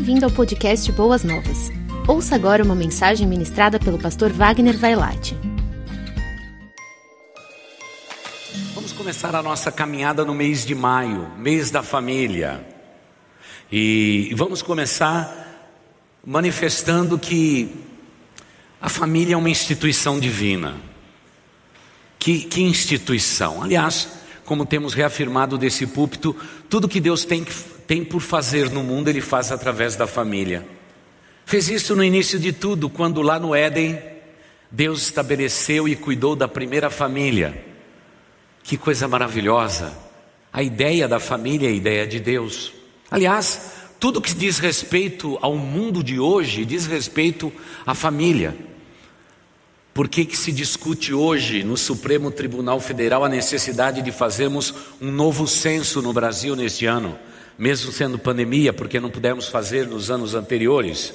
Bem-vindo ao podcast Boas Novas. Ouça agora uma mensagem ministrada pelo pastor Wagner Vailate. Vamos começar a nossa caminhada no mês de maio, mês da família. E vamos começar manifestando que a família é uma instituição divina. Que, que instituição? Aliás, como temos reafirmado desse púlpito, tudo que Deus tem, tem por fazer no mundo, Ele faz através da família. Fez isso no início de tudo, quando lá no Éden, Deus estabeleceu e cuidou da primeira família. Que coisa maravilhosa! A ideia da família é a ideia de Deus. Aliás, tudo que diz respeito ao mundo de hoje diz respeito à família. Por que, que se discute hoje no Supremo Tribunal Federal a necessidade de fazermos um novo censo no Brasil neste ano, mesmo sendo pandemia, porque não pudemos fazer nos anos anteriores?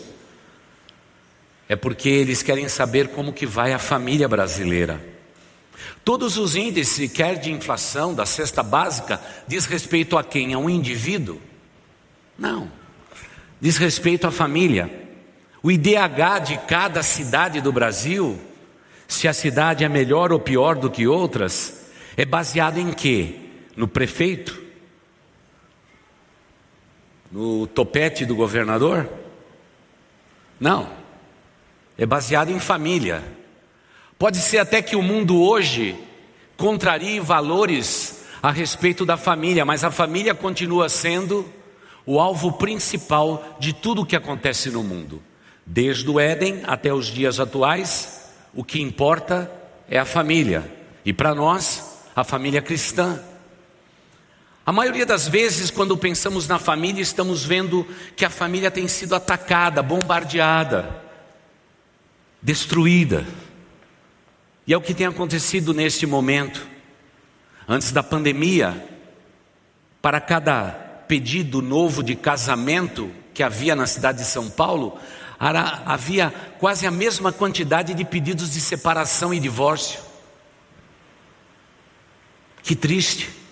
É porque eles querem saber como que vai a família brasileira. Todos os índices, quer de inflação, da cesta básica, diz respeito a quem? A um indivíduo? Não. Diz respeito à família. O IDH de cada cidade do Brasil se a cidade é melhor ou pior do que outras, é baseado em quê? No prefeito? No topete do governador? Não. É baseado em família. Pode ser até que o mundo hoje contrarie valores a respeito da família, mas a família continua sendo o alvo principal de tudo o que acontece no mundo, desde o Éden até os dias atuais o que importa é a família. E para nós, a família cristã. A maioria das vezes, quando pensamos na família, estamos vendo que a família tem sido atacada, bombardeada, destruída. E é o que tem acontecido neste momento. Antes da pandemia, para cada pedido novo de casamento que havia na cidade de São Paulo, havia quase a mesma quantidade de pedidos de separação e divórcio. Que triste.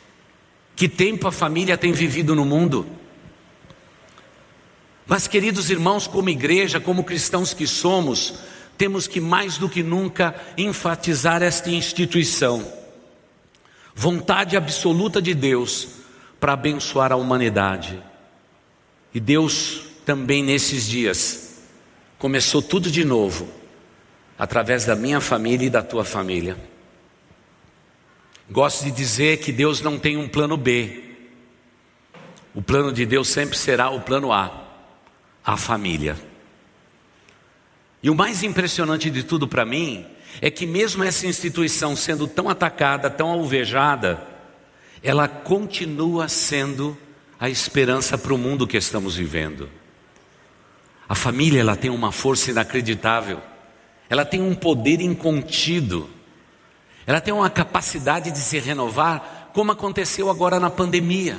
Que tempo a família tem vivido no mundo. Mas, queridos irmãos, como igreja, como cristãos que somos, temos que mais do que nunca enfatizar esta instituição. Vontade absoluta de Deus para abençoar a humanidade. E Deus também nesses dias Começou tudo de novo, através da minha família e da tua família. Gosto de dizer que Deus não tem um plano B. O plano de Deus sempre será o plano A, a família. E o mais impressionante de tudo para mim é que, mesmo essa instituição sendo tão atacada, tão alvejada, ela continua sendo a esperança para o mundo que estamos vivendo. A família ela tem uma força inacreditável. Ela tem um poder incontido. Ela tem uma capacidade de se renovar, como aconteceu agora na pandemia.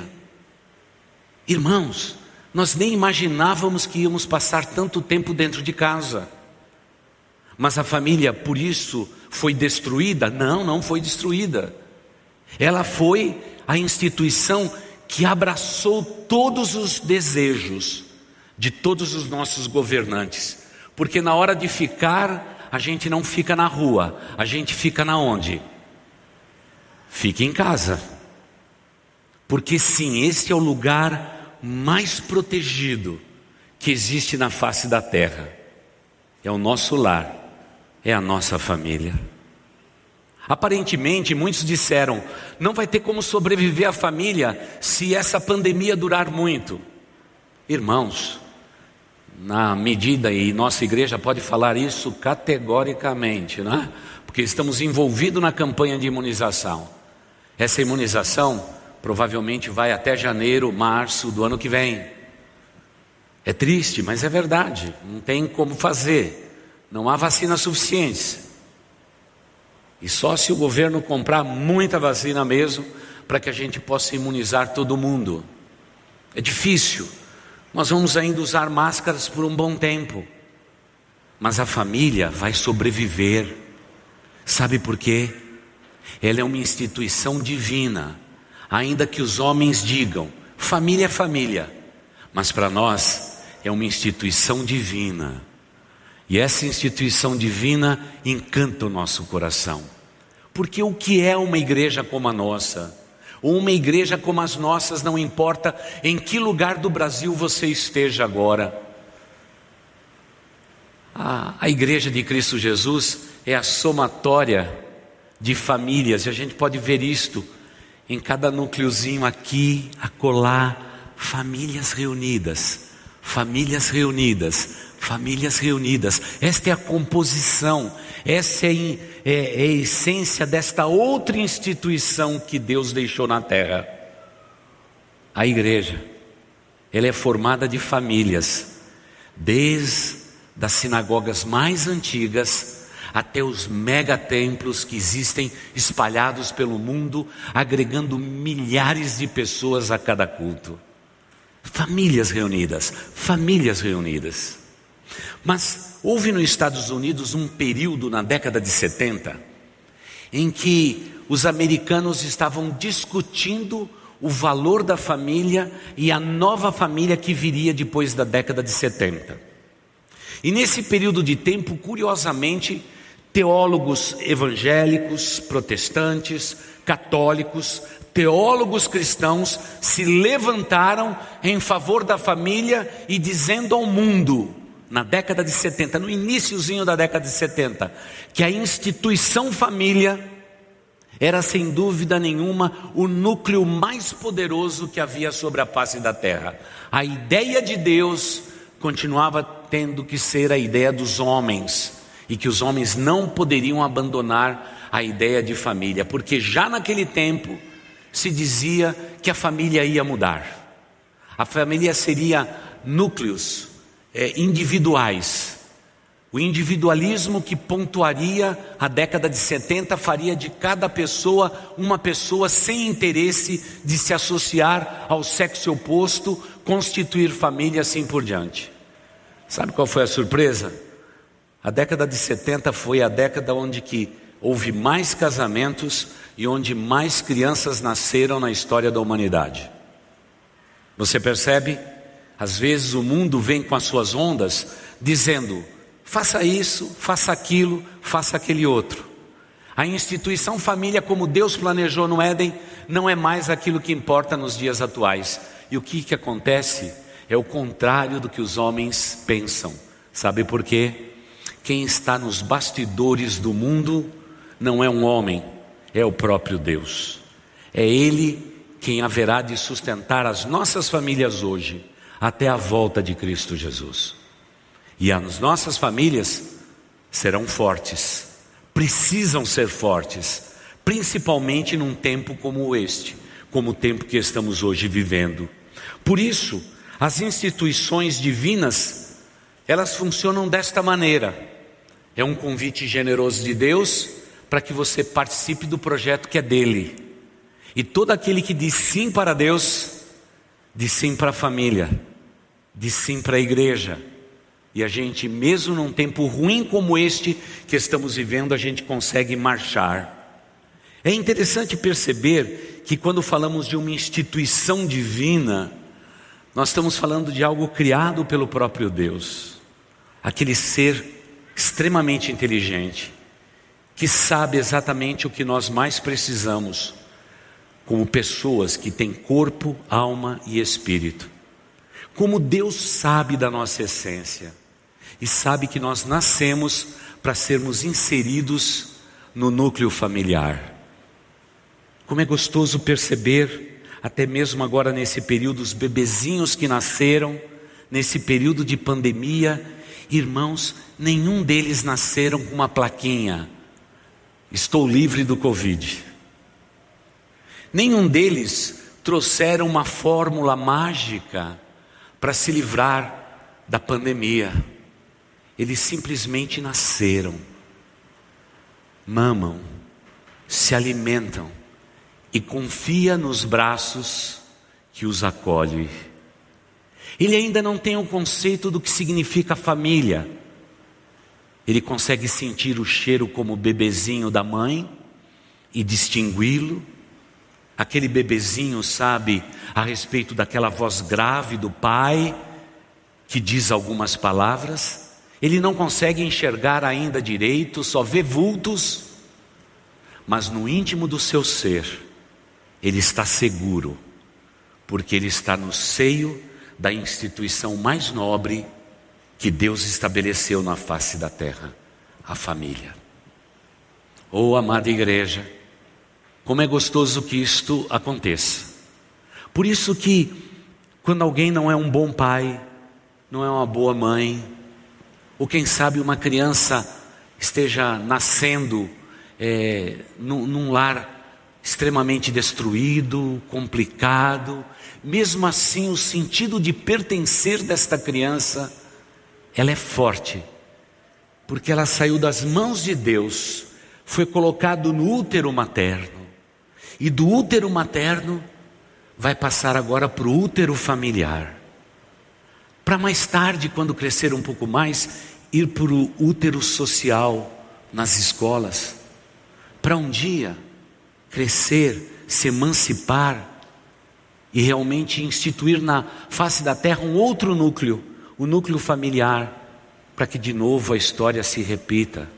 Irmãos, nós nem imaginávamos que íamos passar tanto tempo dentro de casa. Mas a família, por isso, foi destruída? Não, não foi destruída. Ela foi a instituição que abraçou todos os desejos de todos os nossos governantes, porque na hora de ficar, a gente não fica na rua, a gente fica na onde? Fica em casa. Porque sim, este é o lugar mais protegido que existe na face da terra. É o nosso lar, é a nossa família. Aparentemente, muitos disseram: não vai ter como sobreviver a família se essa pandemia durar muito. Irmãos, na medida, e nossa igreja pode falar isso categoricamente, né? porque estamos envolvidos na campanha de imunização. Essa imunização provavelmente vai até janeiro, março do ano que vem. É triste, mas é verdade, não tem como fazer, não há vacina suficiente. E só se o governo comprar muita vacina mesmo, para que a gente possa imunizar todo mundo. É difícil. Nós vamos ainda usar máscaras por um bom tempo, mas a família vai sobreviver. Sabe por quê? Ela é uma instituição divina, ainda que os homens digam: família é família, mas para nós é uma instituição divina. E essa instituição divina encanta o nosso coração. Porque o que é uma igreja como a nossa? Uma igreja como as nossas, não importa em que lugar do Brasil você esteja agora. A, a igreja de Cristo Jesus é a somatória de famílias, e a gente pode ver isto em cada núcleozinho aqui, acolá, famílias reunidas, famílias reunidas, famílias reunidas. Esta é a composição, essa é, é, é a essência desta outra instituição que Deus deixou na terra. A igreja, ela é formada de famílias, desde das sinagogas mais antigas até os megatemplos que existem espalhados pelo mundo, agregando milhares de pessoas a cada culto. Famílias reunidas, famílias reunidas. Mas houve nos Estados Unidos um período na década de 70 em que os americanos estavam discutindo o valor da família e a nova família que viria depois da década de 70. E nesse período de tempo, curiosamente, teólogos evangélicos, protestantes, católicos, teólogos cristãos se levantaram em favor da família e dizendo ao mundo, na década de 70, no iníciozinho da década de 70, que a instituição família era sem dúvida nenhuma o núcleo mais poderoso que havia sobre a face da terra. A ideia de Deus continuava tendo que ser a ideia dos homens e que os homens não poderiam abandonar a ideia de família, porque já naquele tempo se dizia que a família ia mudar. A família seria núcleos é, individuais. O individualismo que pontuaria a década de 70 faria de cada pessoa uma pessoa sem interesse de se associar ao sexo oposto, constituir família assim por diante. Sabe qual foi a surpresa? A década de 70 foi a década onde que houve mais casamentos e onde mais crianças nasceram na história da humanidade. Você percebe? Às vezes o mundo vem com as suas ondas dizendo: faça isso, faça aquilo, faça aquele outro. A instituição família, como Deus planejou no Éden, não é mais aquilo que importa nos dias atuais. E o que, que acontece? É o contrário do que os homens pensam. Sabe por quê? Quem está nos bastidores do mundo não é um homem, é o próprio Deus. É Ele quem haverá de sustentar as nossas famílias hoje, até a volta de Cristo Jesus. E as nossas famílias serão fortes, precisam ser fortes, principalmente num tempo como este, como o tempo que estamos hoje vivendo. Por isso, as instituições divinas, elas funcionam desta maneira. É um convite generoso de Deus para que você participe do projeto que é dele. E todo aquele que diz sim para Deus, diz sim para a família, diz sim para a igreja. E a gente, mesmo num tempo ruim como este que estamos vivendo, a gente consegue marchar. É interessante perceber que quando falamos de uma instituição divina, nós estamos falando de algo criado pelo próprio Deus, aquele ser extremamente inteligente, que sabe exatamente o que nós mais precisamos, como pessoas que têm corpo, alma e espírito. Como Deus sabe da nossa essência e sabe que nós nascemos para sermos inseridos no núcleo familiar. Como é gostoso perceber até mesmo agora nesse período, os bebezinhos que nasceram, nesse período de pandemia, irmãos, nenhum deles nasceram com uma plaquinha: Estou livre do Covid. Nenhum deles trouxeram uma fórmula mágica para se livrar da pandemia. Eles simplesmente nasceram, mamam, se alimentam e confia nos braços que os acolhe. Ele ainda não tem o conceito do que significa família. Ele consegue sentir o cheiro como bebezinho da mãe e distingui-lo. Aquele bebezinho sabe a respeito daquela voz grave do pai que diz algumas palavras, ele não consegue enxergar ainda direito, só vê vultos, mas no íntimo do seu ser, ele está seguro, porque ele está no seio da instituição mais nobre que Deus estabeleceu na face da terra, a família. Oh, amada igreja, como é gostoso que isto aconteça. Por isso que quando alguém não é um bom pai, não é uma boa mãe, ou quem sabe uma criança esteja nascendo é, num, num lar extremamente destruído, complicado, mesmo assim o sentido de pertencer desta criança, ela é forte, porque ela saiu das mãos de Deus, foi colocado no útero materno, e do útero materno vai passar agora para o útero familiar, para mais tarde, quando crescer um pouco mais, ir para o útero social nas escolas, para um dia crescer, se emancipar e realmente instituir na face da terra um outro núcleo, o núcleo familiar, para que de novo a história se repita.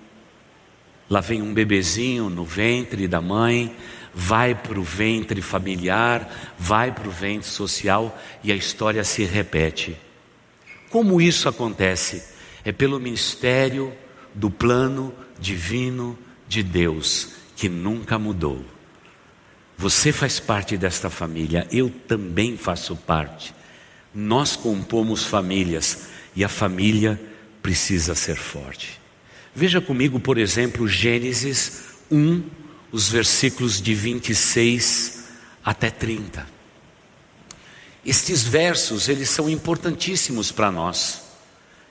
Lá vem um bebezinho no ventre da mãe, vai para o ventre familiar, vai para o ventre social e a história se repete. Como isso acontece? É pelo mistério do plano divino de Deus, que nunca mudou. Você faz parte desta família, eu também faço parte. Nós compomos famílias e a família precisa ser forte. Veja comigo, por exemplo, Gênesis 1, os versículos de 26 até 30. Estes versos, eles são importantíssimos para nós.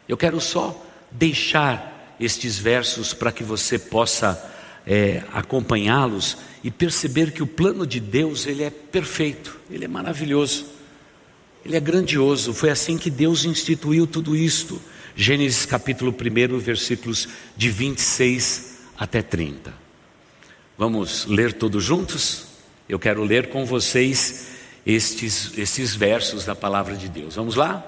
Eu quero só deixar estes versos para que você possa é, acompanhá-los e perceber que o plano de Deus ele é perfeito, ele é maravilhoso, ele é grandioso. Foi assim que Deus instituiu tudo isto. Gênesis capítulo 1, versículos de 26 até 30. Vamos ler todos juntos? Eu quero ler com vocês estes, estes versos da palavra de Deus. Vamos lá?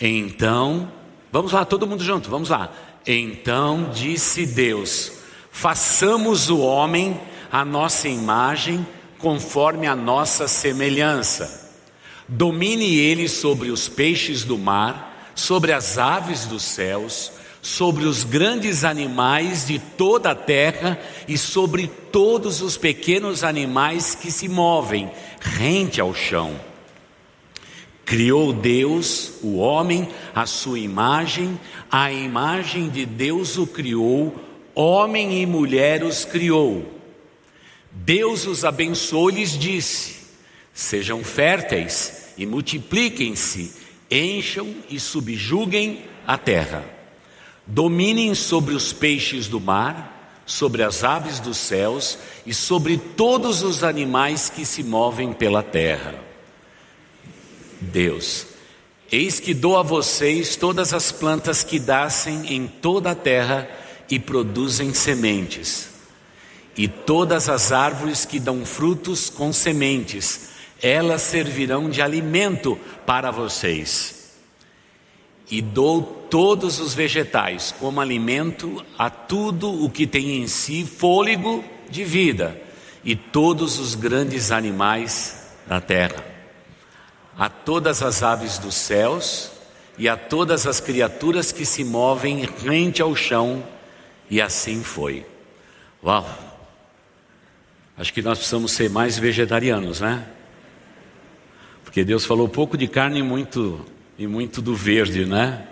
Então, vamos lá, todo mundo junto, vamos lá. Então disse Deus: façamos o homem a nossa imagem, conforme a nossa semelhança. Domine ele sobre os peixes do mar, sobre as aves dos céus, sobre os grandes animais de toda a terra e sobre todos os pequenos animais que se movem rente ao chão. Criou Deus o homem à sua imagem, a imagem de Deus o criou, Homem e mulher os criou. Deus os abençoou e lhes disse: Sejam férteis e multipliquem-se, encham e subjuguem a terra. Dominem sobre os peixes do mar, sobre as aves dos céus e sobre todos os animais que se movem pela terra. Deus, eis que dou a vocês todas as plantas que nascem em toda a terra e produzem sementes. E todas as árvores que dão frutos com sementes, elas servirão de alimento para vocês. E dou todos os vegetais como alimento a tudo o que tem em si fôlego de vida, e todos os grandes animais da terra. A todas as aves dos céus e a todas as criaturas que se movem rente ao chão e assim foi. Uau! Acho que nós precisamos ser mais vegetarianos, né? Porque Deus falou pouco de carne e muito, e muito do verde, né?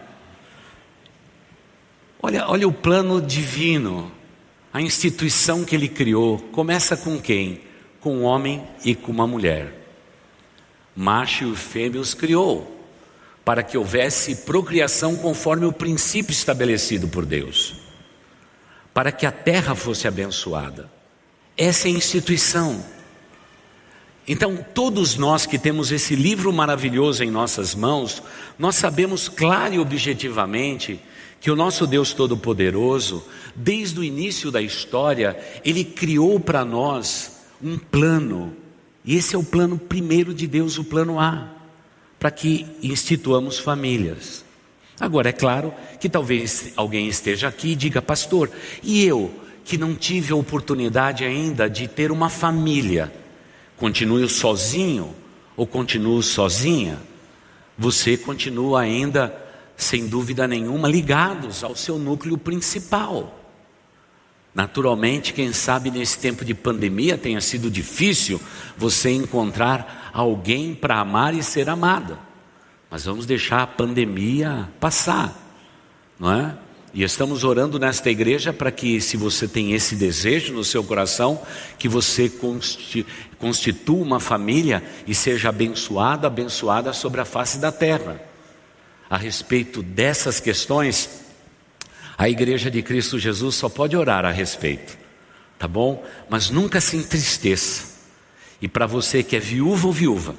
Olha, olha o plano divino, a instituição que ele criou. Começa com quem? Com um homem e com uma mulher. Macho e fêmea os criou para que houvesse procriação conforme o princípio estabelecido por Deus para que a terra fosse abençoada. Essa é a instituição. Então, todos nós que temos esse livro maravilhoso em nossas mãos, nós sabemos claro e objetivamente que o nosso Deus Todo-Poderoso, desde o início da história, ele criou para nós um plano, e esse é o plano primeiro de Deus, o plano A para que instituamos famílias. Agora, é claro que talvez alguém esteja aqui e diga, pastor, e eu que não tive a oportunidade ainda de ter uma família, continuo sozinho ou continuo sozinha? Você continua ainda, sem dúvida nenhuma, ligados ao seu núcleo principal. Naturalmente, quem sabe nesse tempo de pandemia tenha sido difícil você encontrar alguém para amar e ser amada. Mas vamos deixar a pandemia passar, não é? E estamos orando nesta igreja para que, se você tem esse desejo no seu coração, que você constitua uma família e seja abençoado, abençoada sobre a face da terra. A respeito dessas questões, a igreja de Cristo Jesus só pode orar a respeito, tá bom? Mas nunca se entristeça. E para você que é viúva ou viúva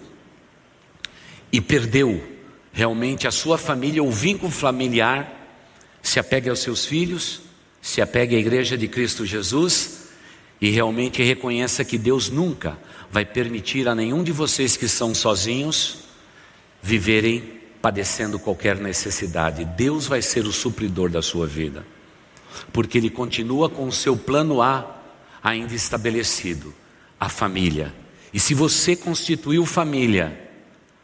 e perdeu realmente a sua família ou vínculo familiar, se apegue aos seus filhos, se apegue à igreja de Cristo Jesus e realmente reconheça que Deus nunca vai permitir a nenhum de vocês que são sozinhos viverem padecendo qualquer necessidade, Deus vai ser o supridor da sua vida, porque Ele continua com o seu plano A ainda estabelecido a família. E se você constituiu família,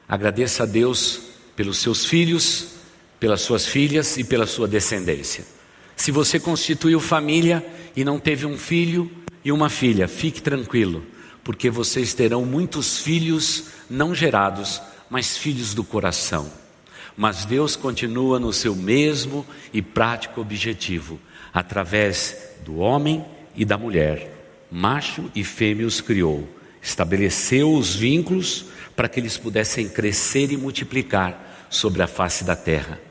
agradeça a Deus pelos seus filhos, pelas suas filhas e pela sua descendência. Se você constituiu família e não teve um filho e uma filha, fique tranquilo, porque vocês terão muitos filhos não gerados, mas filhos do coração. Mas Deus continua no seu mesmo e prático objetivo, através do homem e da mulher. Macho e fêmea os criou, estabeleceu os vínculos para que eles pudessem crescer e multiplicar sobre a face da terra.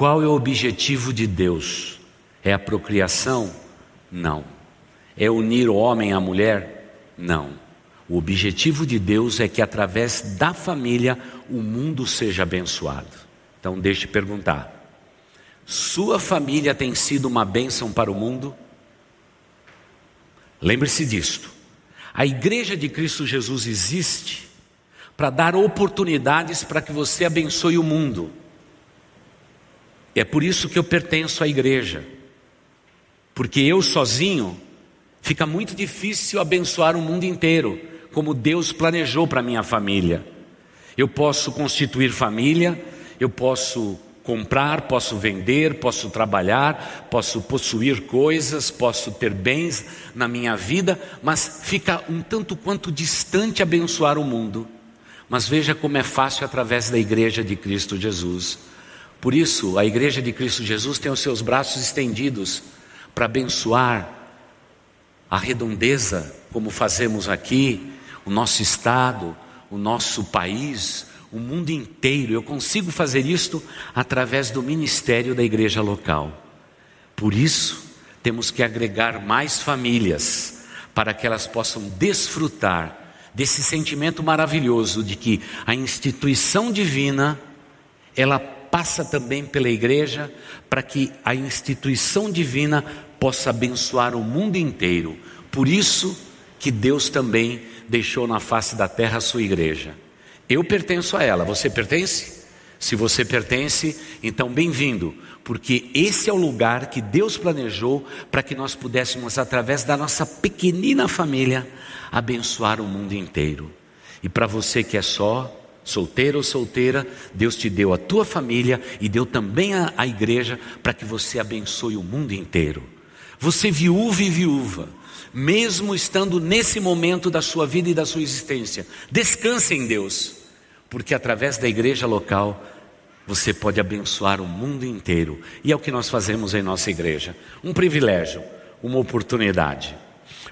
Qual é o objetivo de Deus? É a procriação? Não. É unir o homem à mulher? Não. O objetivo de Deus é que através da família o mundo seja abençoado. Então, deixe perguntar: sua família tem sido uma bênção para o mundo? Lembre-se disto. A igreja de Cristo Jesus existe para dar oportunidades para que você abençoe o mundo. É por isso que eu pertenço à igreja. Porque eu sozinho fica muito difícil abençoar o mundo inteiro como Deus planejou para minha família. Eu posso constituir família, eu posso comprar, posso vender, posso trabalhar, posso possuir coisas, posso ter bens na minha vida, mas fica um tanto quanto distante abençoar o mundo. Mas veja como é fácil através da igreja de Cristo Jesus. Por isso, a igreja de Cristo Jesus tem os seus braços estendidos para abençoar a redondeza, como fazemos aqui, o nosso estado, o nosso país, o mundo inteiro. Eu consigo fazer isto através do ministério da igreja local. Por isso, temos que agregar mais famílias para que elas possam desfrutar desse sentimento maravilhoso de que a instituição divina ela passa também pela igreja para que a instituição divina possa abençoar o mundo inteiro. Por isso que Deus também deixou na face da terra a sua igreja. Eu pertenço a ela, você pertence? Se você pertence, então bem-vindo, porque esse é o lugar que Deus planejou para que nós pudéssemos, através da nossa pequenina família, abençoar o mundo inteiro. E para você que é só, solteiro ou solteira, Deus te deu a tua família e deu também a, a igreja para que você abençoe o mundo inteiro. Você viúva e viúva, mesmo estando nesse momento da sua vida e da sua existência. Descanse em Deus, porque através da igreja local você pode abençoar o mundo inteiro. E é o que nós fazemos em nossa igreja. Um privilégio, uma oportunidade.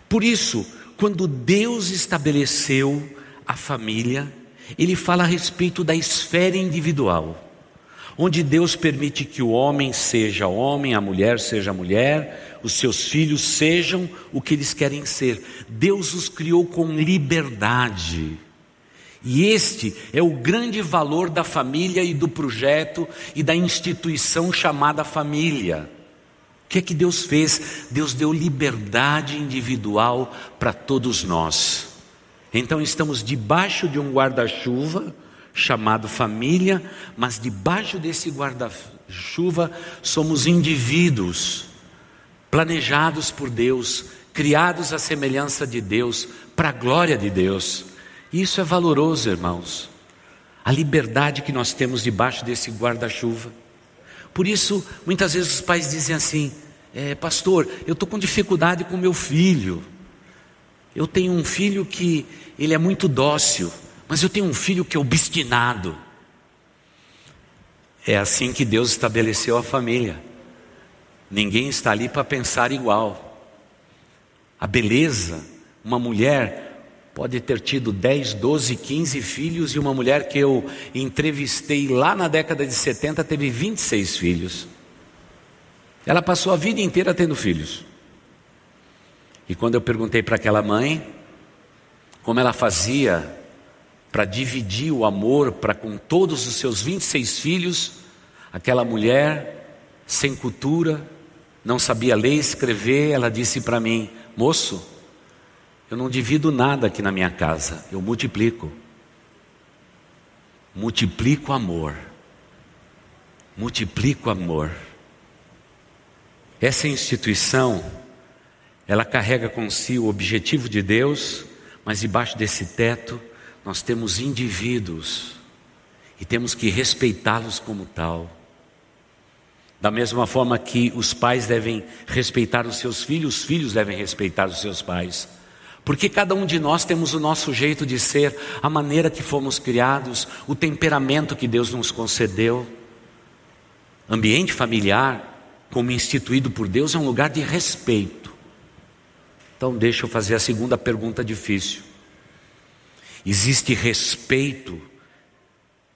Por isso, quando Deus estabeleceu a família, ele fala a respeito da esfera individual onde Deus permite que o homem seja homem, a mulher seja mulher, os seus filhos sejam o que eles querem ser. Deus os criou com liberdade. E este é o grande valor da família e do projeto e da instituição chamada família. O que é que Deus fez? Deus deu liberdade individual para todos nós. Então estamos debaixo de um guarda-chuva chamado família, mas debaixo desse guarda-chuva somos indivíduos planejados por Deus, criados à semelhança de Deus, para a glória de Deus. Isso é valoroso, irmãos. A liberdade que nós temos debaixo desse guarda-chuva. Por isso, muitas vezes os pais dizem assim: é, Pastor, eu estou com dificuldade com meu filho. Eu tenho um filho que ele é muito dócil, mas eu tenho um filho que é obstinado. É assim que Deus estabeleceu a família. Ninguém está ali para pensar igual. A beleza, uma mulher pode ter tido 10, 12, 15 filhos e uma mulher que eu entrevistei lá na década de 70 teve 26 filhos. Ela passou a vida inteira tendo filhos. E quando eu perguntei para aquela mãe como ela fazia para dividir o amor para com todos os seus 26 filhos, aquela mulher sem cultura, não sabia ler e escrever, ela disse para mim: "Moço, eu não divido nada aqui na minha casa, eu multiplico. Multiplico amor. Multiplico amor. Essa instituição, ela carrega com si o objetivo de Deus, mas debaixo desse teto nós temos indivíduos e temos que respeitá-los como tal. Da mesma forma que os pais devem respeitar os seus filhos, os filhos devem respeitar os seus pais. Porque cada um de nós temos o nosso jeito de ser, a maneira que fomos criados, o temperamento que Deus nos concedeu. Ambiente familiar, como instituído por Deus, é um lugar de respeito. Então, deixa eu fazer a segunda pergunta difícil. Existe respeito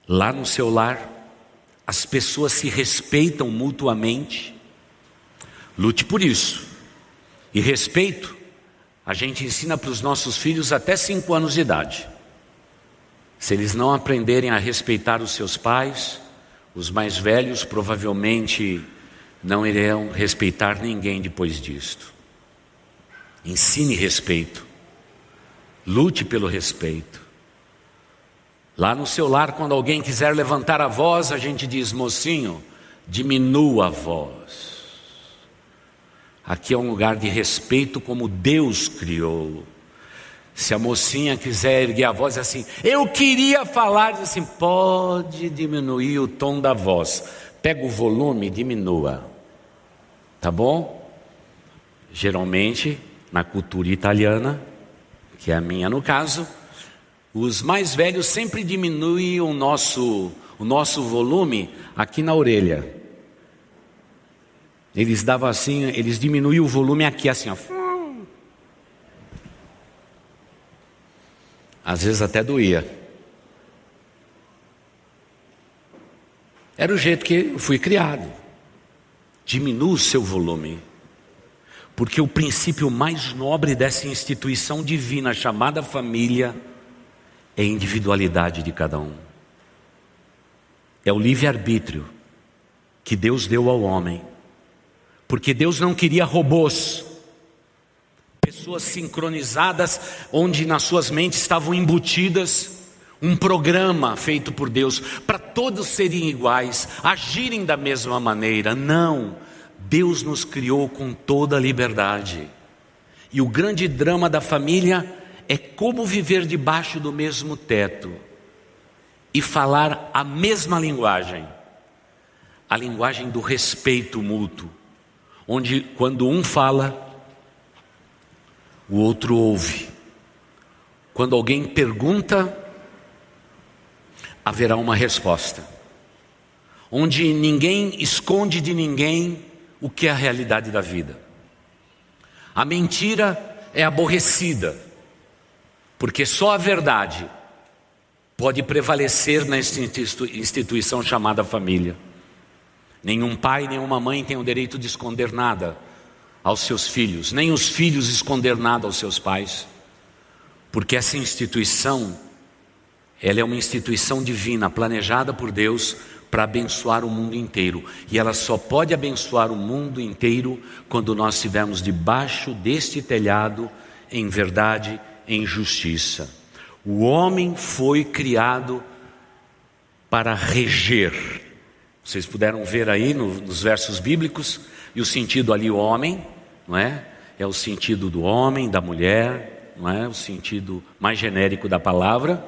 lá no seu lar? As pessoas se respeitam mutuamente? Lute por isso. E respeito a gente ensina para os nossos filhos até cinco anos de idade. Se eles não aprenderem a respeitar os seus pais, os mais velhos provavelmente não irão respeitar ninguém depois disto. Ensine respeito. Lute pelo respeito. Lá no seu lar, quando alguém quiser levantar a voz, a gente diz, mocinho, diminua a voz. Aqui é um lugar de respeito como Deus criou. Se a mocinha quiser erguer a voz assim, eu queria falar, diz assim, pode diminuir o tom da voz. Pega o volume e diminua. Tá bom? Geralmente, na cultura italiana, que é a minha no caso, os mais velhos sempre diminuem o nosso, o nosso volume aqui na orelha. Eles davam assim, eles diminuíam o volume aqui assim, ó. Às vezes até doía. Era o jeito que eu fui criado. Diminua o seu volume. Porque o princípio mais nobre dessa instituição divina chamada família é a individualidade de cada um. É o livre-arbítrio que Deus deu ao homem porque Deus não queria robôs, pessoas sincronizadas, onde nas suas mentes estavam embutidas um programa feito por Deus para todos serem iguais, agirem da mesma maneira. Não, Deus nos criou com toda a liberdade. E o grande drama da família é como viver debaixo do mesmo teto e falar a mesma linguagem, a linguagem do respeito mútuo onde quando um fala, o outro ouve. Quando alguém pergunta, haverá uma resposta. Onde ninguém esconde de ninguém o que é a realidade da vida. A mentira é aborrecida, porque só a verdade pode prevalecer nessa instituição chamada família. Nenhum pai, nenhuma mãe tem o direito de esconder nada aos seus filhos, nem os filhos esconder nada aos seus pais, porque essa instituição, ela é uma instituição divina, planejada por Deus para abençoar o mundo inteiro, e ela só pode abençoar o mundo inteiro quando nós estivermos debaixo deste telhado em verdade, em justiça. O homem foi criado para reger. Vocês puderam ver aí no, nos versos bíblicos, e o sentido ali, o homem, não é? É o sentido do homem, da mulher, não é? O sentido mais genérico da palavra.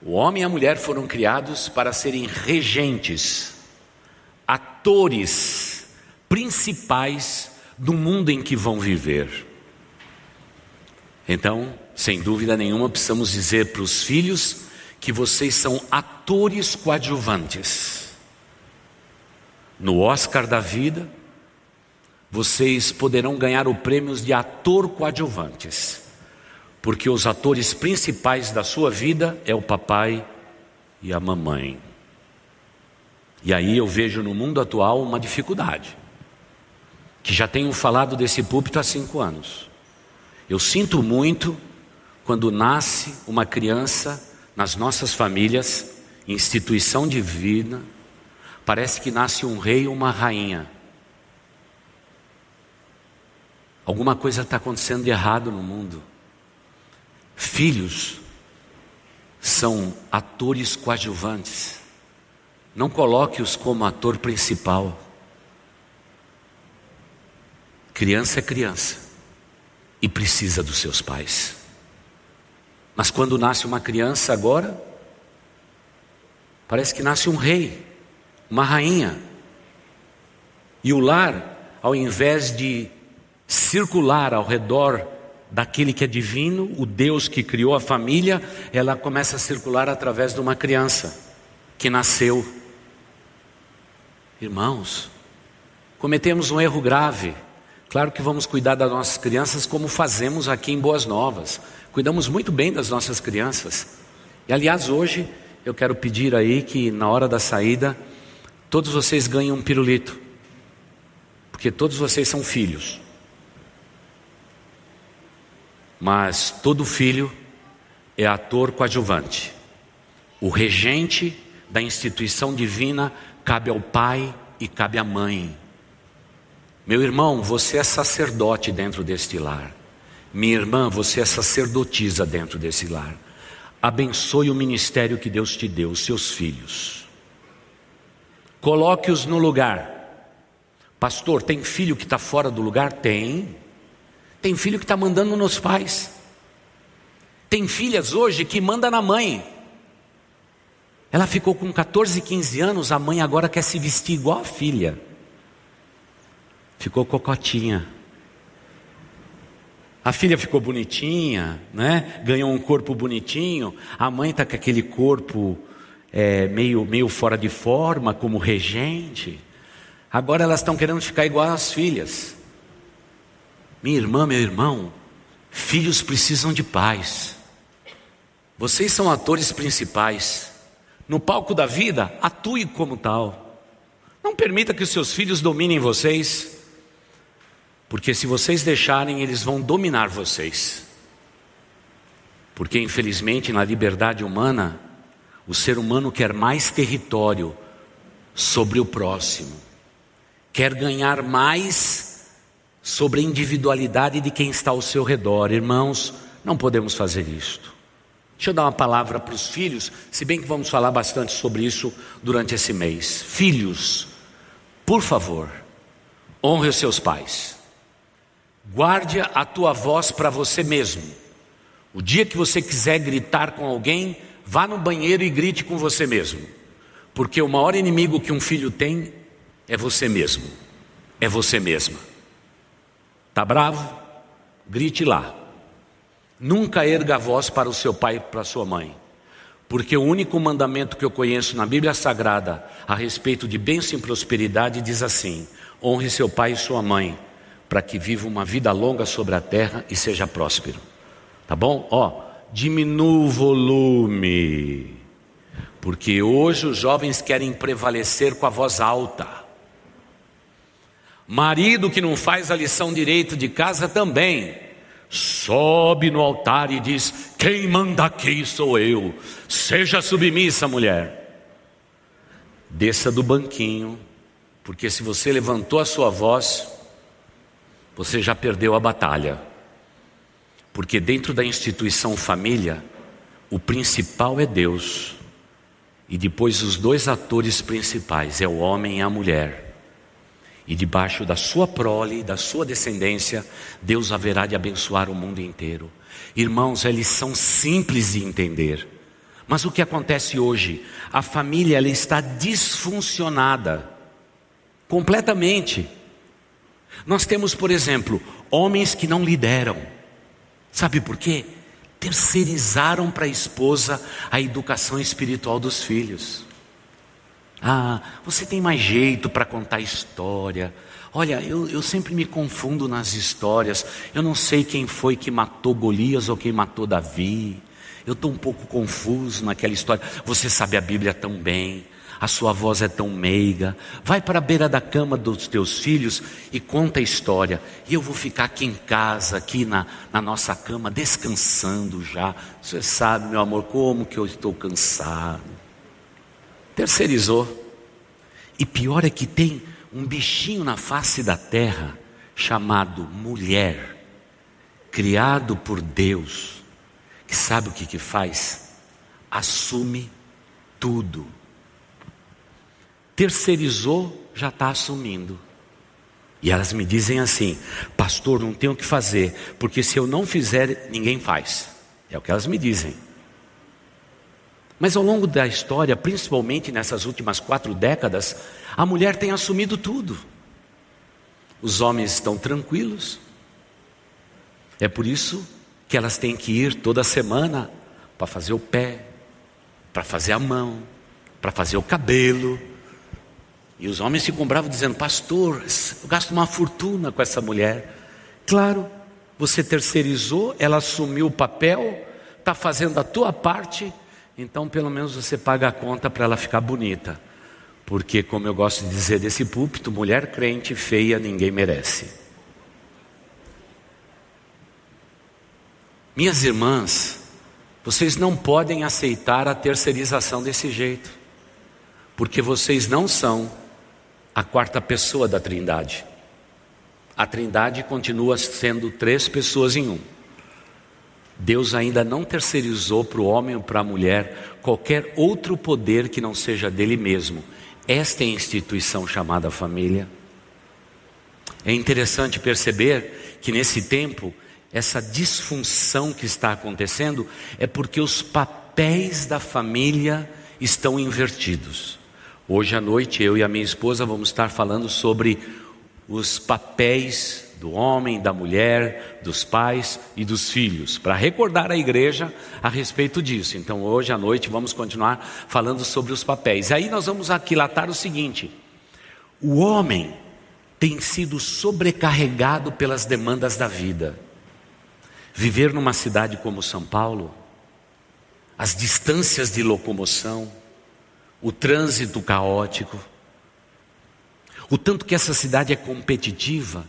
O homem e a mulher foram criados para serem regentes, atores principais do mundo em que vão viver. Então, sem dúvida nenhuma, precisamos dizer para os filhos que vocês são atores coadjuvantes. No Oscar da vida, vocês poderão ganhar o prêmio de ator coadjuvantes, porque os atores principais da sua vida é o papai e a mamãe. E aí eu vejo no mundo atual uma dificuldade, que já tenho falado desse púlpito há cinco anos. Eu sinto muito quando nasce uma criança nas nossas famílias, instituição divina, parece que nasce um rei ou uma rainha. Alguma coisa está acontecendo de errado no mundo. Filhos são atores coadjuvantes. Não coloque-os como ator principal. Criança é criança e precisa dos seus pais. Mas quando nasce uma criança agora, parece que nasce um rei, uma rainha. E o lar, ao invés de circular ao redor daquele que é divino, o Deus que criou a família, ela começa a circular através de uma criança que nasceu. Irmãos, cometemos um erro grave. Claro que vamos cuidar das nossas crianças como fazemos aqui em Boas Novas. Cuidamos muito bem das nossas crianças. E aliás, hoje eu quero pedir aí que na hora da saída todos vocês ganhem um pirulito. Porque todos vocês são filhos. Mas todo filho é ator coadjuvante. O regente da instituição divina cabe ao pai e cabe à mãe. Meu irmão, você é sacerdote dentro deste lar. Minha irmã, você é sacerdotisa dentro desse lar. Abençoe o ministério que Deus te deu, os seus filhos. Coloque-os no lugar. Pastor, tem filho que está fora do lugar? Tem. Tem filho que está mandando nos pais. Tem filhas hoje que manda na mãe. Ela ficou com 14, 15 anos, a mãe agora quer se vestir igual a filha. Ficou cocotinha. A filha ficou bonitinha, né? ganhou um corpo bonitinho. A mãe está com aquele corpo é, meio, meio fora de forma, como regente. Agora elas estão querendo ficar igual às filhas. Minha irmã, meu irmão, filhos precisam de paz. Vocês são atores principais. No palco da vida, atue como tal. Não permita que os seus filhos dominem vocês. Porque se vocês deixarem, eles vão dominar vocês. Porque infelizmente na liberdade humana, o ser humano quer mais território sobre o próximo, quer ganhar mais sobre a individualidade de quem está ao seu redor. Irmãos, não podemos fazer isto. Deixa eu dar uma palavra para os filhos, se bem que vamos falar bastante sobre isso durante esse mês. Filhos, por favor, honre os seus pais. Guarde a tua voz para você mesmo. O dia que você quiser gritar com alguém, vá no banheiro e grite com você mesmo. Porque o maior inimigo que um filho tem é você mesmo. É você mesma. Tá bravo? Grite lá. Nunca erga a voz para o seu pai e para a sua mãe. Porque o único mandamento que eu conheço na Bíblia Sagrada a respeito de bênção e prosperidade diz assim: honre seu pai e sua mãe para que viva uma vida longa sobre a terra e seja próspero. Tá bom? Ó, diminua o volume. Porque hoje os jovens querem prevalecer com a voz alta. Marido que não faz a lição direito de casa também sobe no altar e diz: Quem manda aqui sou eu. Seja submissa, mulher. Desça do banquinho, porque se você levantou a sua voz, você já perdeu a batalha. Porque dentro da instituição família, o principal é Deus. E depois os dois atores principais é o homem e a mulher. E debaixo da sua prole, da sua descendência, Deus haverá de abençoar o mundo inteiro. Irmãos, eles são simples de entender. Mas o que acontece hoje? A família ela está disfuncionada completamente. Nós temos, por exemplo, homens que não lideram. Sabe por quê? terceirizaram para a esposa a educação espiritual dos filhos. Ah, você tem mais jeito para contar história. Olha, eu, eu sempre me confundo nas histórias. Eu não sei quem foi que matou Golias ou quem matou Davi. Eu estou um pouco confuso naquela história. Você sabe a Bíblia tão bem a sua voz é tão meiga. Vai para a beira da cama dos teus filhos e conta a história. E eu vou ficar aqui em casa, aqui na, na nossa cama, descansando já. Você sabe, meu amor, como que eu estou cansado. Terceirizou. E pior é que tem um bichinho na face da terra chamado mulher, criado por Deus, que sabe o que, que faz? Assume tudo terceirizou, já está assumindo. E elas me dizem assim: Pastor, não tenho o que fazer, porque se eu não fizer, ninguém faz. É o que elas me dizem. Mas ao longo da história, principalmente nessas últimas quatro décadas, a mulher tem assumido tudo. Os homens estão tranquilos. É por isso que elas têm que ir toda semana para fazer o pé, para fazer a mão, para fazer o cabelo, e os homens ficam bravos dizendo: Pastor, eu gasto uma fortuna com essa mulher. Claro, você terceirizou, ela assumiu o papel, está fazendo a tua parte, então pelo menos você paga a conta para ela ficar bonita. Porque, como eu gosto de dizer desse púlpito, mulher crente feia ninguém merece. Minhas irmãs, vocês não podem aceitar a terceirização desse jeito, porque vocês não são a quarta pessoa da Trindade. A Trindade continua sendo três pessoas em um. Deus ainda não terceirizou para o homem ou para a mulher qualquer outro poder que não seja dele mesmo. Esta é a instituição chamada família. É interessante perceber que nesse tempo, essa disfunção que está acontecendo é porque os papéis da família estão invertidos. Hoje à noite eu e a minha esposa vamos estar falando sobre os papéis do homem, da mulher, dos pais e dos filhos, para recordar a igreja a respeito disso. Então hoje à noite vamos continuar falando sobre os papéis. Aí nós vamos aquilatar o seguinte: o homem tem sido sobrecarregado pelas demandas da vida. Viver numa cidade como São Paulo, as distâncias de locomoção, o trânsito caótico, o tanto que essa cidade é competitiva,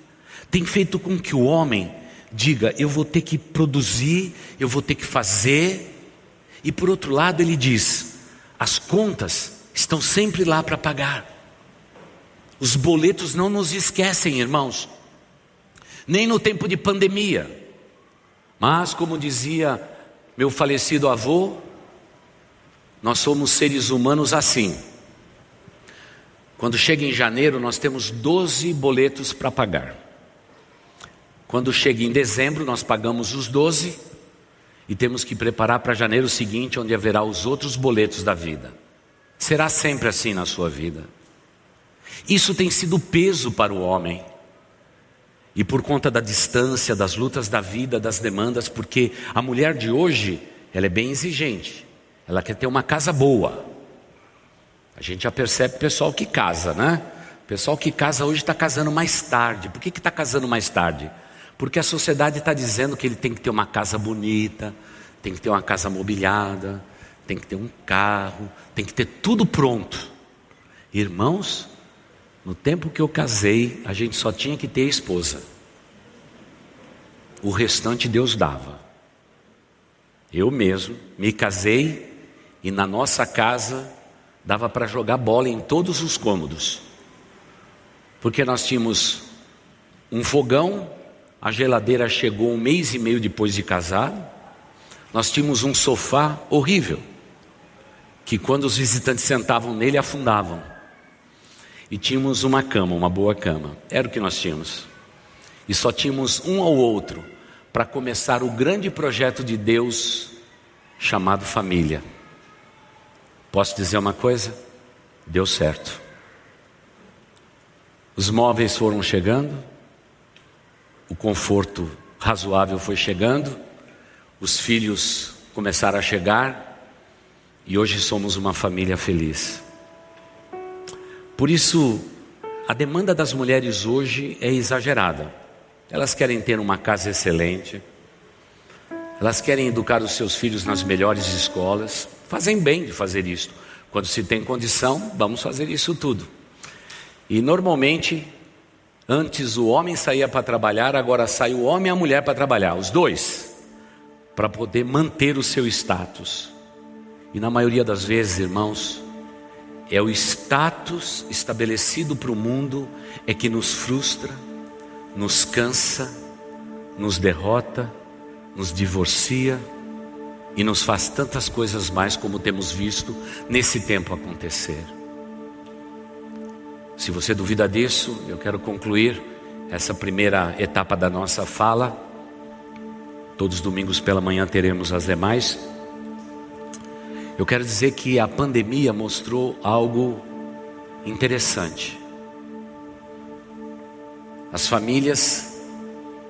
tem feito com que o homem diga: eu vou ter que produzir, eu vou ter que fazer, e por outro lado ele diz: as contas estão sempre lá para pagar. Os boletos não nos esquecem, irmãos, nem no tempo de pandemia. Mas, como dizia meu falecido avô, nós somos seres humanos assim. Quando chega em janeiro, nós temos 12 boletos para pagar. Quando chega em dezembro, nós pagamos os 12 e temos que preparar para janeiro seguinte, onde haverá os outros boletos da vida. Será sempre assim na sua vida. Isso tem sido peso para o homem. E por conta da distância, das lutas da vida, das demandas, porque a mulher de hoje, ela é bem exigente. Ela quer ter uma casa boa. A gente já percebe o pessoal que casa, né? O pessoal que casa hoje está casando mais tarde. Por que está casando mais tarde? Porque a sociedade está dizendo que ele tem que ter uma casa bonita, tem que ter uma casa mobiliada, tem que ter um carro, tem que ter tudo pronto. Irmãos, no tempo que eu casei, a gente só tinha que ter esposa. O restante Deus dava. Eu mesmo me casei e na nossa casa dava para jogar bola em todos os cômodos. Porque nós tínhamos um fogão, a geladeira chegou um mês e meio depois de casado. Nós tínhamos um sofá horrível, que quando os visitantes sentavam nele afundavam. E tínhamos uma cama, uma boa cama. Era o que nós tínhamos. E só tínhamos um ao outro para começar o grande projeto de Deus chamado família. Posso dizer uma coisa? Deu certo. Os móveis foram chegando, o conforto razoável foi chegando, os filhos começaram a chegar e hoje somos uma família feliz. Por isso, a demanda das mulheres hoje é exagerada. Elas querem ter uma casa excelente, elas querem educar os seus filhos nas melhores escolas, fazem bem de fazer isso. Quando se tem condição, vamos fazer isso tudo. E normalmente, antes o homem saía para trabalhar, agora sai o homem e a mulher para trabalhar, os dois, para poder manter o seu status. E na maioria das vezes, irmãos, é o status estabelecido para o mundo é que nos frustra, nos cansa, nos derrota nos divorcia e nos faz tantas coisas mais como temos visto nesse tempo acontecer. Se você duvida disso, eu quero concluir essa primeira etapa da nossa fala. Todos os domingos pela manhã teremos as demais. Eu quero dizer que a pandemia mostrou algo interessante. As famílias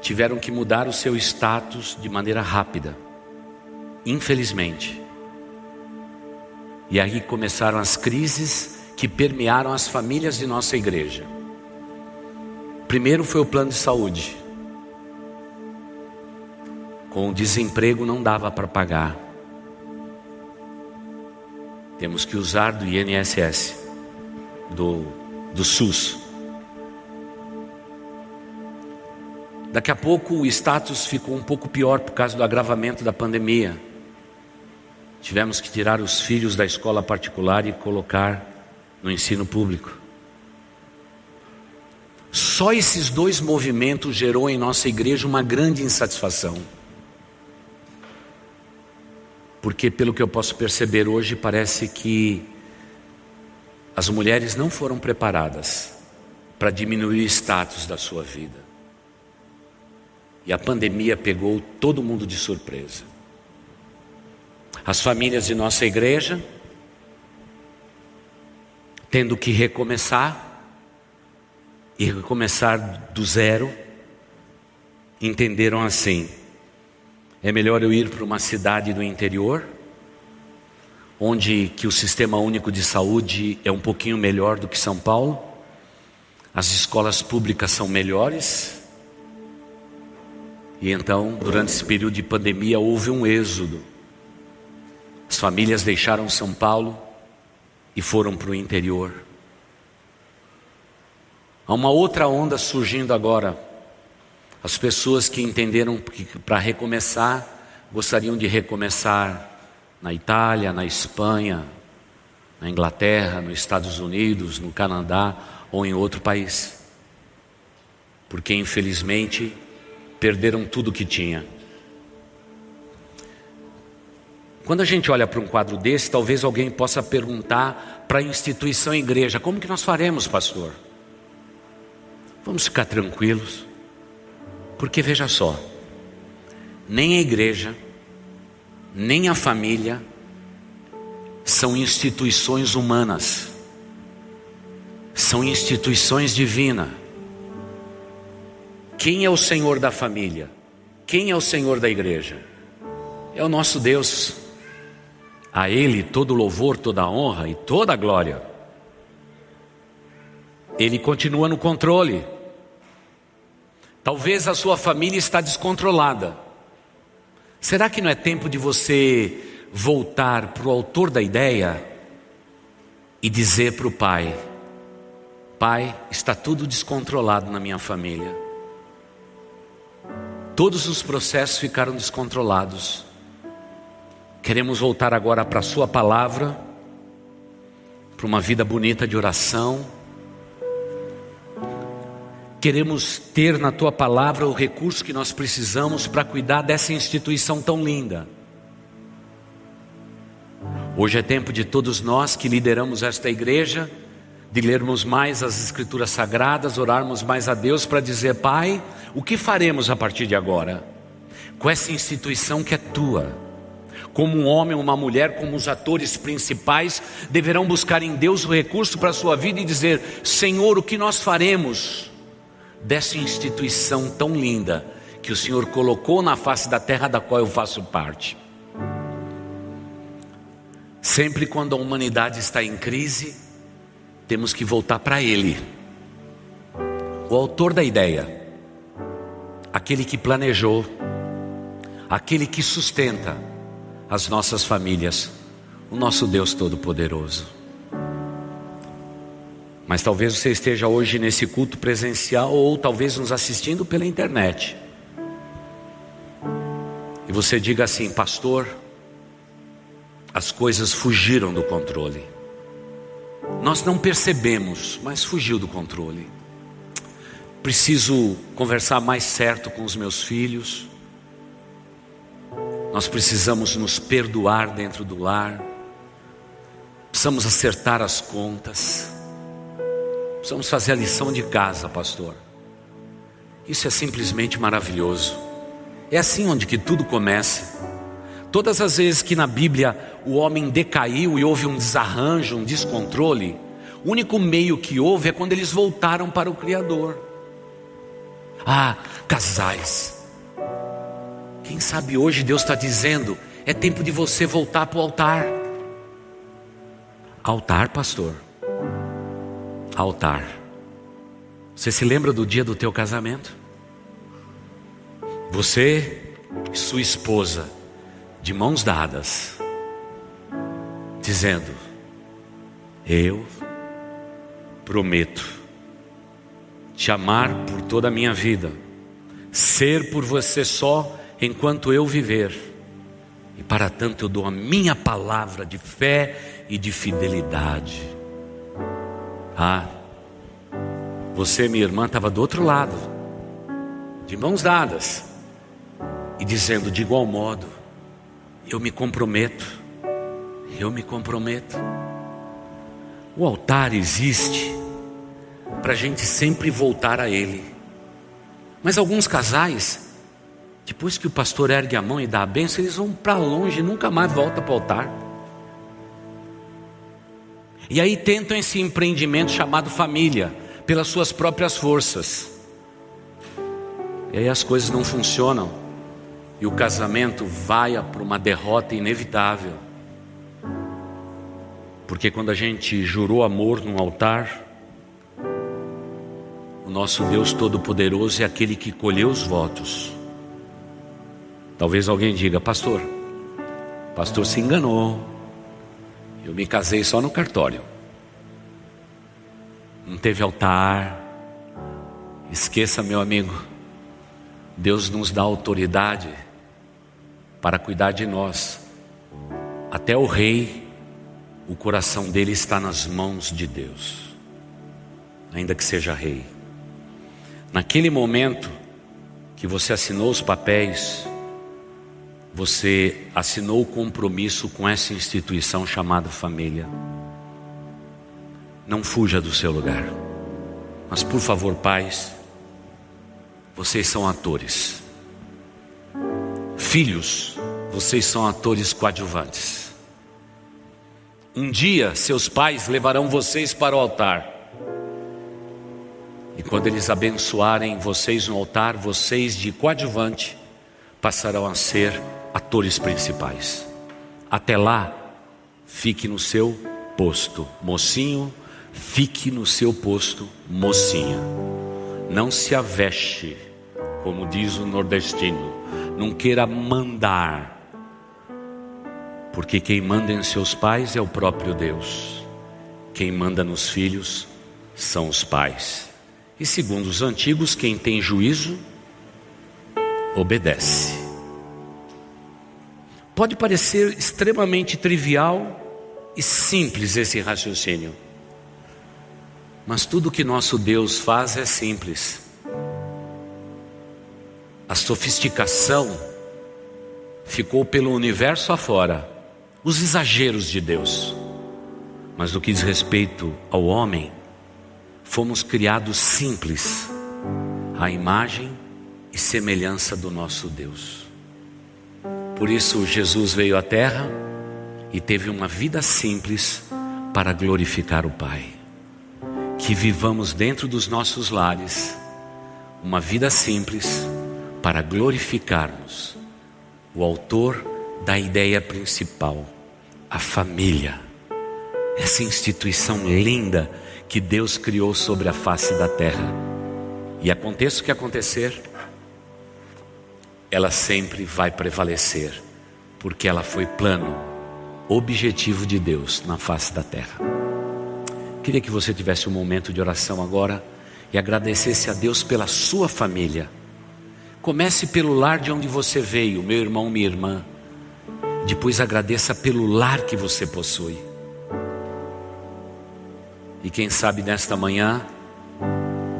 tiveram que mudar o seu status de maneira rápida, infelizmente. E aí começaram as crises que permearam as famílias de nossa igreja. Primeiro foi o plano de saúde. Com o desemprego não dava para pagar. Temos que usar do INSS, do, do SUS. Daqui a pouco o status ficou um pouco pior por causa do agravamento da pandemia. Tivemos que tirar os filhos da escola particular e colocar no ensino público. Só esses dois movimentos gerou em nossa igreja uma grande insatisfação. Porque, pelo que eu posso perceber hoje, parece que as mulheres não foram preparadas para diminuir o status da sua vida. E a pandemia pegou todo mundo de surpresa. As famílias de nossa igreja, tendo que recomeçar, e recomeçar do zero, entenderam assim: é melhor eu ir para uma cidade do interior, onde que o sistema único de saúde é um pouquinho melhor do que São Paulo, as escolas públicas são melhores, e então, durante esse período de pandemia, houve um êxodo. As famílias deixaram São Paulo e foram para o interior. Há uma outra onda surgindo agora. As pessoas que entenderam que para recomeçar, gostariam de recomeçar na Itália, na Espanha, na Inglaterra, nos Estados Unidos, no Canadá ou em outro país. Porque infelizmente perderam tudo que tinha. Quando a gente olha para um quadro desse, talvez alguém possa perguntar para a instituição igreja: como que nós faremos, pastor? Vamos ficar tranquilos, porque veja só, nem a igreja, nem a família são instituições humanas, são instituições divinas. Quem é o Senhor da família? Quem é o Senhor da igreja? É o nosso Deus. A Ele todo louvor, toda honra e toda glória. Ele continua no controle. Talvez a sua família está descontrolada. Será que não é tempo de você voltar para o autor da ideia e dizer para o pai: Pai, está tudo descontrolado na minha família. Todos os processos ficaram descontrolados. Queremos voltar agora para a Sua palavra, para uma vida bonita de oração. Queremos ter na Tua palavra o recurso que nós precisamos para cuidar dessa instituição tão linda. Hoje é tempo de todos nós que lideramos esta igreja, de lermos mais as Escrituras Sagradas, orarmos mais a Deus para dizer: Pai, o que faremos a partir de agora? Com essa instituição que é tua. Como um homem ou uma mulher, como os atores principais, deverão buscar em Deus o recurso para a sua vida e dizer: Senhor, o que nós faremos dessa instituição tão linda que o Senhor colocou na face da terra da qual eu faço parte? Sempre quando a humanidade está em crise, temos que voltar para Ele, o autor da ideia, aquele que planejou, aquele que sustenta as nossas famílias, o nosso Deus Todo-Poderoso. Mas talvez você esteja hoje nesse culto presencial ou talvez nos assistindo pela internet. E você diga assim, pastor, as coisas fugiram do controle. Nós não percebemos, mas fugiu do controle. Preciso conversar mais certo com os meus filhos. Nós precisamos nos perdoar dentro do lar. Precisamos acertar as contas. Precisamos fazer a lição de casa, pastor. Isso é simplesmente maravilhoso. É assim onde que tudo começa. Todas as vezes que na Bíblia o homem decaiu e houve um desarranjo, um descontrole, o único meio que houve é quando eles voltaram para o Criador. Ah, casais. Quem sabe hoje Deus está dizendo: é tempo de você voltar para o altar. Altar, pastor. Altar. Você se lembra do dia do teu casamento? Você e sua esposa de mãos dadas, dizendo: Eu prometo te amar por toda a minha vida, ser por você só enquanto eu viver, e para tanto eu dou a minha palavra de fé e de fidelidade. Ah, você, minha irmã, estava do outro lado, de mãos dadas, e dizendo de igual modo: eu me comprometo. Eu me comprometo. O altar existe para a gente sempre voltar a Ele. Mas alguns casais, depois que o pastor ergue a mão e dá a benção, eles vão para longe nunca mais voltam para o altar. E aí tentam esse empreendimento chamado família, pelas suas próprias forças. E aí as coisas não funcionam e o casamento vai para uma derrota inevitável. Porque quando a gente jurou amor num altar, o nosso Deus Todo-Poderoso é aquele que colheu os votos. Talvez alguém diga, pastor, pastor se enganou. Eu me casei só no cartório. Não teve altar. Esqueça, meu amigo. Deus nos dá autoridade para cuidar de nós. Até o rei, o coração dele está nas mãos de Deus, ainda que seja rei. Naquele momento que você assinou os papéis, você assinou o compromisso com essa instituição chamada família. Não fuja do seu lugar. Mas por favor, pais, vocês são atores. Filhos, vocês são atores coadjuvantes. Um dia seus pais levarão vocês para o altar. E quando eles abençoarem vocês no altar, vocês de coadjuvante passarão a ser atores principais. Até lá, fique no seu posto, mocinho, fique no seu posto, mocinha. Não se aveste, como diz o nordestino não queira mandar, porque quem manda em seus pais é o próprio Deus, quem manda nos filhos são os pais. E segundo os antigos, quem tem juízo, obedece. Pode parecer extremamente trivial e simples esse raciocínio, mas tudo que nosso Deus faz é simples. A sofisticação ficou pelo universo afora, os exageros de Deus. Mas no que diz respeito ao homem, fomos criados simples, à imagem e semelhança do nosso Deus. Por isso, Jesus veio à terra e teve uma vida simples para glorificar o Pai. Que vivamos dentro dos nossos lares uma vida simples para glorificarmos o Autor da ideia principal, a família, essa instituição linda que Deus criou sobre a face da terra. E aconteça o que acontecer, ela sempre vai prevalecer, porque ela foi plano, objetivo de Deus na face da terra. Queria que você tivesse um momento de oração agora e agradecesse a Deus pela sua família. Comece pelo lar de onde você veio, meu irmão, minha irmã. Depois agradeça pelo lar que você possui. E quem sabe nesta manhã,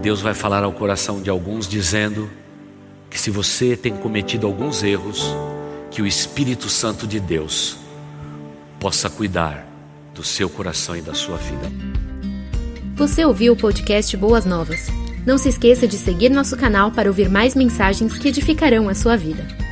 Deus vai falar ao coração de alguns dizendo: que se você tem cometido alguns erros, que o Espírito Santo de Deus possa cuidar do seu coração e da sua vida. Você ouviu o podcast Boas Novas? Não se esqueça de seguir nosso canal para ouvir mais mensagens que edificarão a sua vida.